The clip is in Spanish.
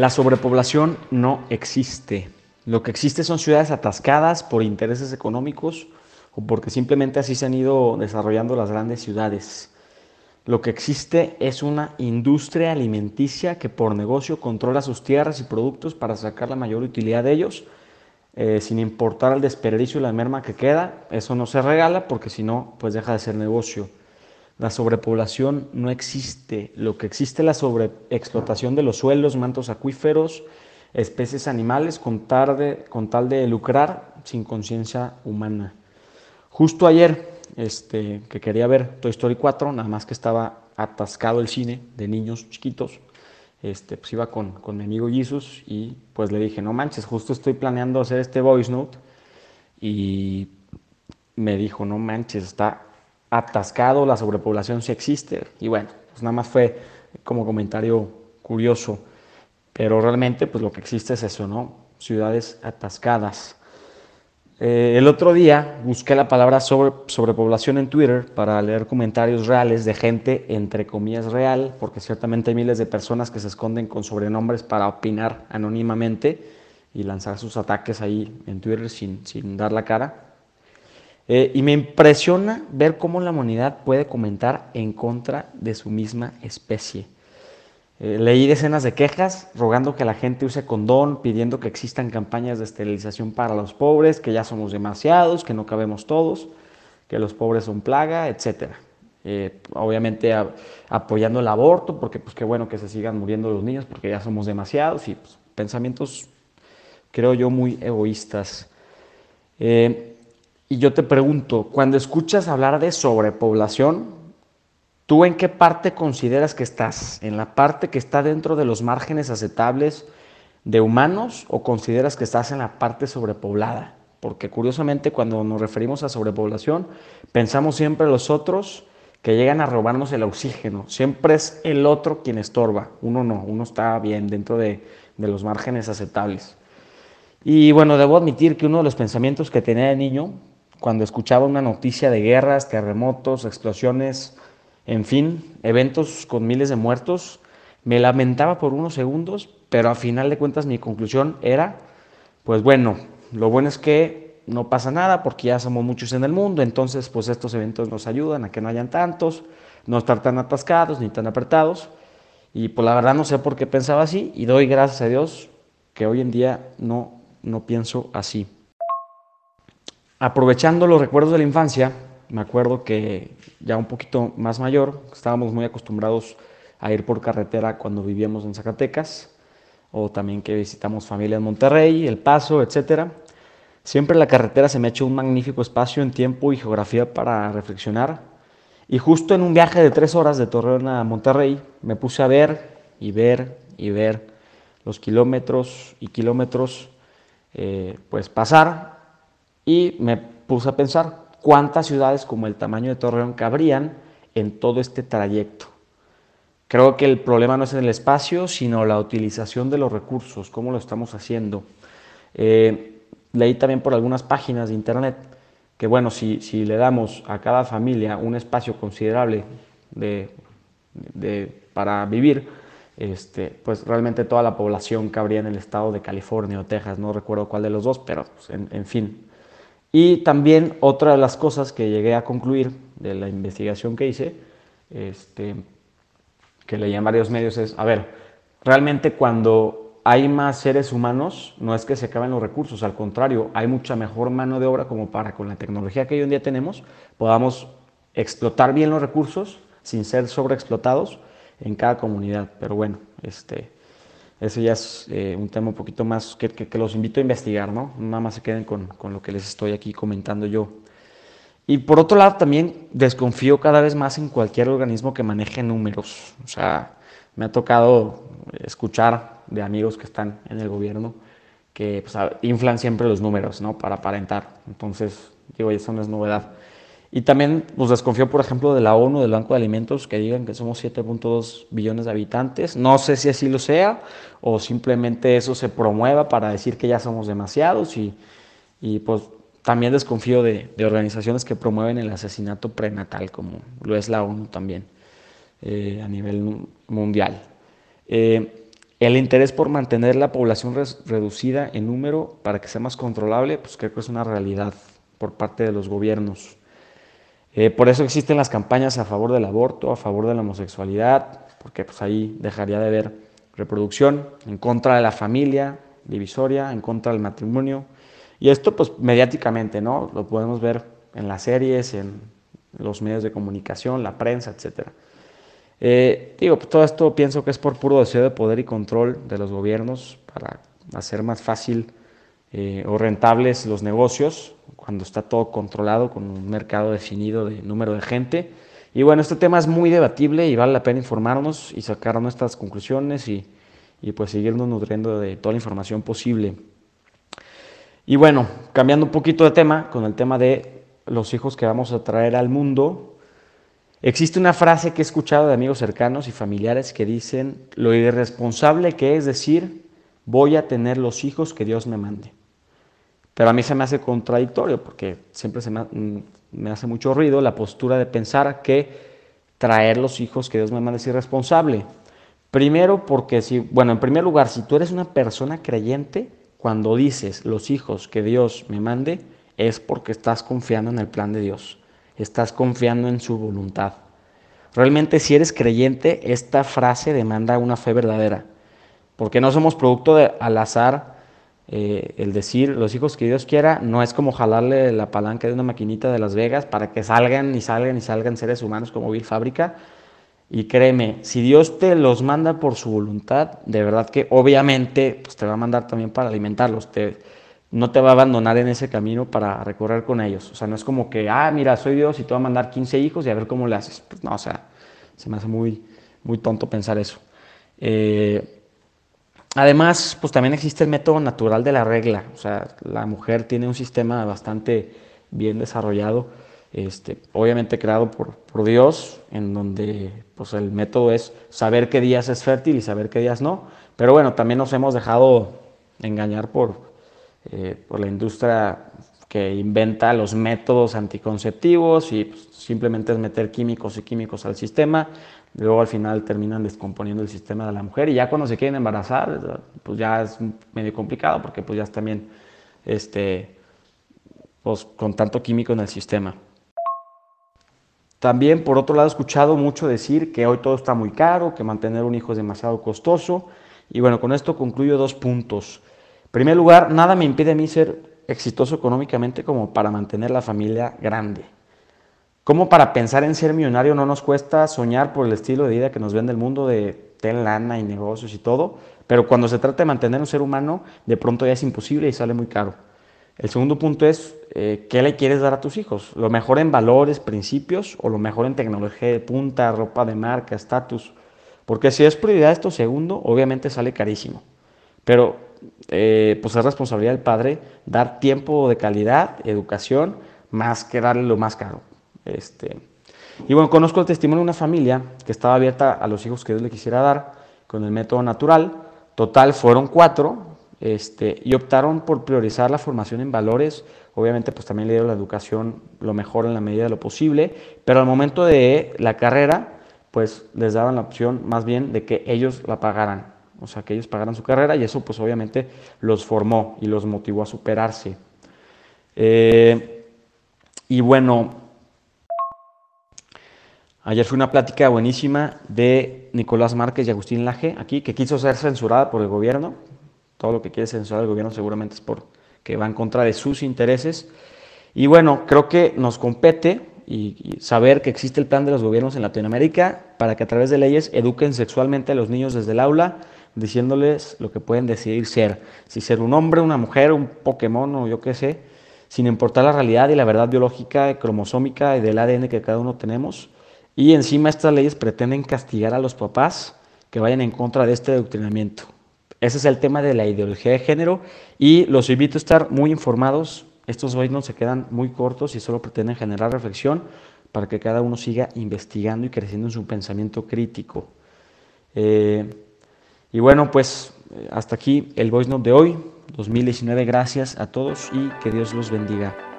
La sobrepoblación no existe. Lo que existe son ciudades atascadas por intereses económicos o porque simplemente así se han ido desarrollando las grandes ciudades. Lo que existe es una industria alimenticia que por negocio controla sus tierras y productos para sacar la mayor utilidad de ellos, eh, sin importar el desperdicio y la merma que queda. Eso no se regala porque si no, pues deja de ser negocio. La sobrepoblación no existe. Lo que existe es la sobreexplotación de los suelos, mantos acuíferos, especies animales con, tarde, con tal de lucrar sin conciencia humana. Justo ayer, este, que quería ver Toy Story 4, nada más que estaba atascado el cine de niños chiquitos, este, pues iba con, con mi amigo Jesus y pues le dije, no manches, justo estoy planeando hacer este voice note y me dijo, no manches, está atascado, la sobrepoblación sí existe. Y bueno, pues nada más fue como comentario curioso. Pero realmente, pues lo que existe es eso, ¿no? Ciudades atascadas. Eh, el otro día busqué la palabra sobre, sobrepoblación en Twitter para leer comentarios reales de gente, entre comillas, real, porque ciertamente hay miles de personas que se esconden con sobrenombres para opinar anónimamente y lanzar sus ataques ahí en Twitter sin, sin dar la cara. Eh, y me impresiona ver cómo la humanidad puede comentar en contra de su misma especie. Eh, leí decenas de quejas rogando que la gente use condón, pidiendo que existan campañas de esterilización para los pobres, que ya somos demasiados, que no cabemos todos, que los pobres son plaga, etc. Eh, obviamente apoyando el aborto, porque pues qué bueno que se sigan muriendo los niños, porque ya somos demasiados, y pues, pensamientos, creo yo, muy egoístas. Y yo te pregunto, cuando escuchas hablar de sobrepoblación, ¿Tú en qué parte consideras que estás? ¿En la parte que está dentro de los márgenes aceptables de humanos o consideras que estás en la parte sobrepoblada? Porque curiosamente cuando nos referimos a sobrepoblación, pensamos siempre en los otros que llegan a robarnos el oxígeno. Siempre es el otro quien estorba. Uno no, uno está bien dentro de, de los márgenes aceptables. Y bueno, debo admitir que uno de los pensamientos que tenía de niño, cuando escuchaba una noticia de guerras, terremotos, explosiones, en fin, eventos con miles de muertos. Me lamentaba por unos segundos, pero a final de cuentas mi conclusión era, pues bueno, lo bueno es que no pasa nada porque ya somos muchos en el mundo, entonces pues estos eventos nos ayudan a que no hayan tantos, no estar tan atascados ni tan apretados. Y pues la verdad no sé por qué pensaba así y doy gracias a Dios que hoy en día no, no pienso así. Aprovechando los recuerdos de la infancia, me acuerdo que ya un poquito más mayor, estábamos muy acostumbrados a ir por carretera cuando vivíamos en Zacatecas, o también que visitamos familia en Monterrey, El Paso, etc. Siempre la carretera se me ha hecho un magnífico espacio en tiempo y geografía para reflexionar. Y justo en un viaje de tres horas de Torreón a Monterrey, me puse a ver y ver y ver los kilómetros y kilómetros eh, pues pasar y me puse a pensar cuántas ciudades como el tamaño de Torreón cabrían en todo este trayecto. Creo que el problema no es en el espacio, sino la utilización de los recursos, cómo lo estamos haciendo. Eh, leí también por algunas páginas de internet que, bueno, si, si le damos a cada familia un espacio considerable de, para vivir, este, pues realmente toda la población cabría en el estado de California o Texas, no recuerdo cuál de los dos, pero pues, en fin, y también otra de las cosas que llegué a concluir de la investigación que hice, este, que leí en varios medios, es, a ver, realmente cuando hay más seres humanos, no es que se acaben los recursos, al contrario, hay mucha mejor mano de obra como para con la tecnología que hoy en día tenemos, podamos explotar bien los recursos sin ser sobreexplotados en cada comunidad. Pero bueno, este, eso ya es eh, un tema un poquito más que, que, los invito a investigar, ¿no? Nada más se queden con, con, lo que les estoy aquí comentando yo. Y por otro lado, también desconfío cada vez más en cualquier organismo que maneje números. O sea, me ha tocado escuchar de amigos que están en el gobierno que pues, inflan siempre los números, ¿no? Para aparentar. Entonces, digo, eso no es novedad. Y también pues, desconfío, por ejemplo, de la ONU, del Banco de Alimentos, que digan que somos 7.2 billones de habitantes. No sé si así lo sea o simplemente eso se promueva para decir que ya somos demasiados. Y, y pues también desconfío de, de, organizaciones que promueven el asesinato prenatal, como lo es la ONU también eh, a nivel mundial. Eh, El interés por mantener la población reducida en número para que sea más controlable, pues creo que es una realidad por parte de los gobiernos. Eh, por eso existen las campañas a favor del aborto, a favor de la homosexualidad, porque pues ahí dejaría de haber reproducción, en contra de la familia divisoria, en contra del matrimonio. Y esto pues mediáticamente, ¿no? Lo podemos ver en las series, en los medios de comunicación, la prensa, etc. Eh, digo, pues todo esto pienso que es por puro deseo de poder y control de los gobiernos para hacer más fácil eh, o rentables los negocios cuando está todo controlado con un mercado definido de número de gente. Y bueno, este tema es muy debatible y vale la pena informarnos y sacar nuestras conclusiones y, y pues seguirnos nutriendo de toda la información posible. Y bueno, cambiando un poquito de tema, con el tema de los hijos que vamos a traer al mundo, existe una frase que he escuchado de amigos cercanos y familiares que dicen lo irresponsable que es decir, voy a tener los hijos que Dios me mande. Pero a mí se me hace contradictorio porque siempre se mm, me, hace mucho ruido la postura de pensar que traer los hijos que Dios me manda es irresponsable. Primero porque si, bueno, en primer lugar, si tú eres una persona creyente, cuando dices los hijos que Dios me mande, es porque estás confiando en el plan de Dios, estás confiando en su voluntad. Realmente si eres creyente, esta frase demanda una fe verdadera, porque no somos producto de, al azar eh, el decir los hijos que Dios quiera no es como jalarle la palanca de una maquinita de Las Vegas para que salgan y salgan y salgan seres humanos como Bill Fábrica. Y créeme, si Dios te los manda por su voluntad, de verdad que obviamente pues, te va a mandar también para alimentarlos. Te, no te va a abandonar en ese camino para recorrer con ellos. O sea, no es como que, ah, mira, soy Dios y te va a mandar 15 hijos y a ver cómo le haces. Pues no, o sea, se me hace muy, muy tonto pensar eso. Eh, Además, pues también existe el método natural de la regla. O sea, la mujer tiene un sistema bastante bien desarrollado, este, obviamente creado por, Dios, en donde pues el método es saber qué días es fértil y saber qué días no. Pero bueno, también nos hemos dejado engañar por, eh, por la industria que inventa los métodos anticonceptivos y pues, simplemente es meter químicos y químicos al sistema Luego al final terminan descomponiendo el sistema de la mujer y ya cuando se quieren embarazar, pues ya es medio complicado porque pues ya es también este, pues, con tanto químico en el sistema. También por otro lado he escuchado mucho decir que hoy todo está muy caro, que mantener un hijo es demasiado costoso. Y bueno, con esto concluyo dos puntos. En primer lugar, nada me impide a mí ser exitoso económicamente como para mantener la familia grande. Como para pensar en ser millonario no nos cuesta soñar por el estilo de vida que nos vende el mundo de ten lana y negocios y todo, pero cuando se trata de mantener un ser humano, de pronto ya es imposible y sale muy caro. El segundo punto es, eh, ¿qué le quieres dar a tus hijos? ¿Lo mejor en valores, principios o lo mejor en tecnología de punta, ropa de marca, estatus? Porque si es prioridad esto segundo, obviamente sale carísimo. Pero eh, pues es responsabilidad del padre dar tiempo de calidad, educación, más que darle lo más caro. Este, y bueno, conozco el testimonio de una familia que estaba abierta a los hijos que Dios le quisiera dar con el método natural. Total, fueron cuatro este, y optaron por priorizar la formación en valores. Obviamente, pues también le dieron la educación lo mejor en la medida de lo posible, pero al momento de la carrera, pues les daban la opción más bien de que ellos la pagaran, o sea, que ellos pagaran su carrera y eso pues obviamente los formó y los motivó a superarse. Eh, y bueno, Ayer fue una plática buenísima de Nicolás Márquez y Agustín Laje, aquí, que quiso ser censurada por el gobierno. Todo lo que quiere censurar el gobierno seguramente es porque va en contra de sus intereses. Y bueno, creo que nos compete y, saber que existe el plan de los gobiernos en Latinoamérica para que a través de leyes eduquen sexualmente a los niños desde el aula, diciéndoles lo que pueden decidir ser. Si ser un hombre, una mujer, un Pokémon o yo qué sé, sin importar la realidad y la verdad biológica, cromosómica y del ADN que cada uno tenemos y encima estas leyes pretenden castigar a los papás que vayan en contra de este adoctrinamiento. Ese es el tema de la ideología de género y los invito a estar muy informados. Estos hoy no se quedan muy cortos y solo pretenden generar reflexión para que cada uno siga investigando y creciendo en su pensamiento crítico. Eh, y bueno, pues hasta aquí el Voice Note de hoy, 2019. Gracias a todos y que Dios los bendiga.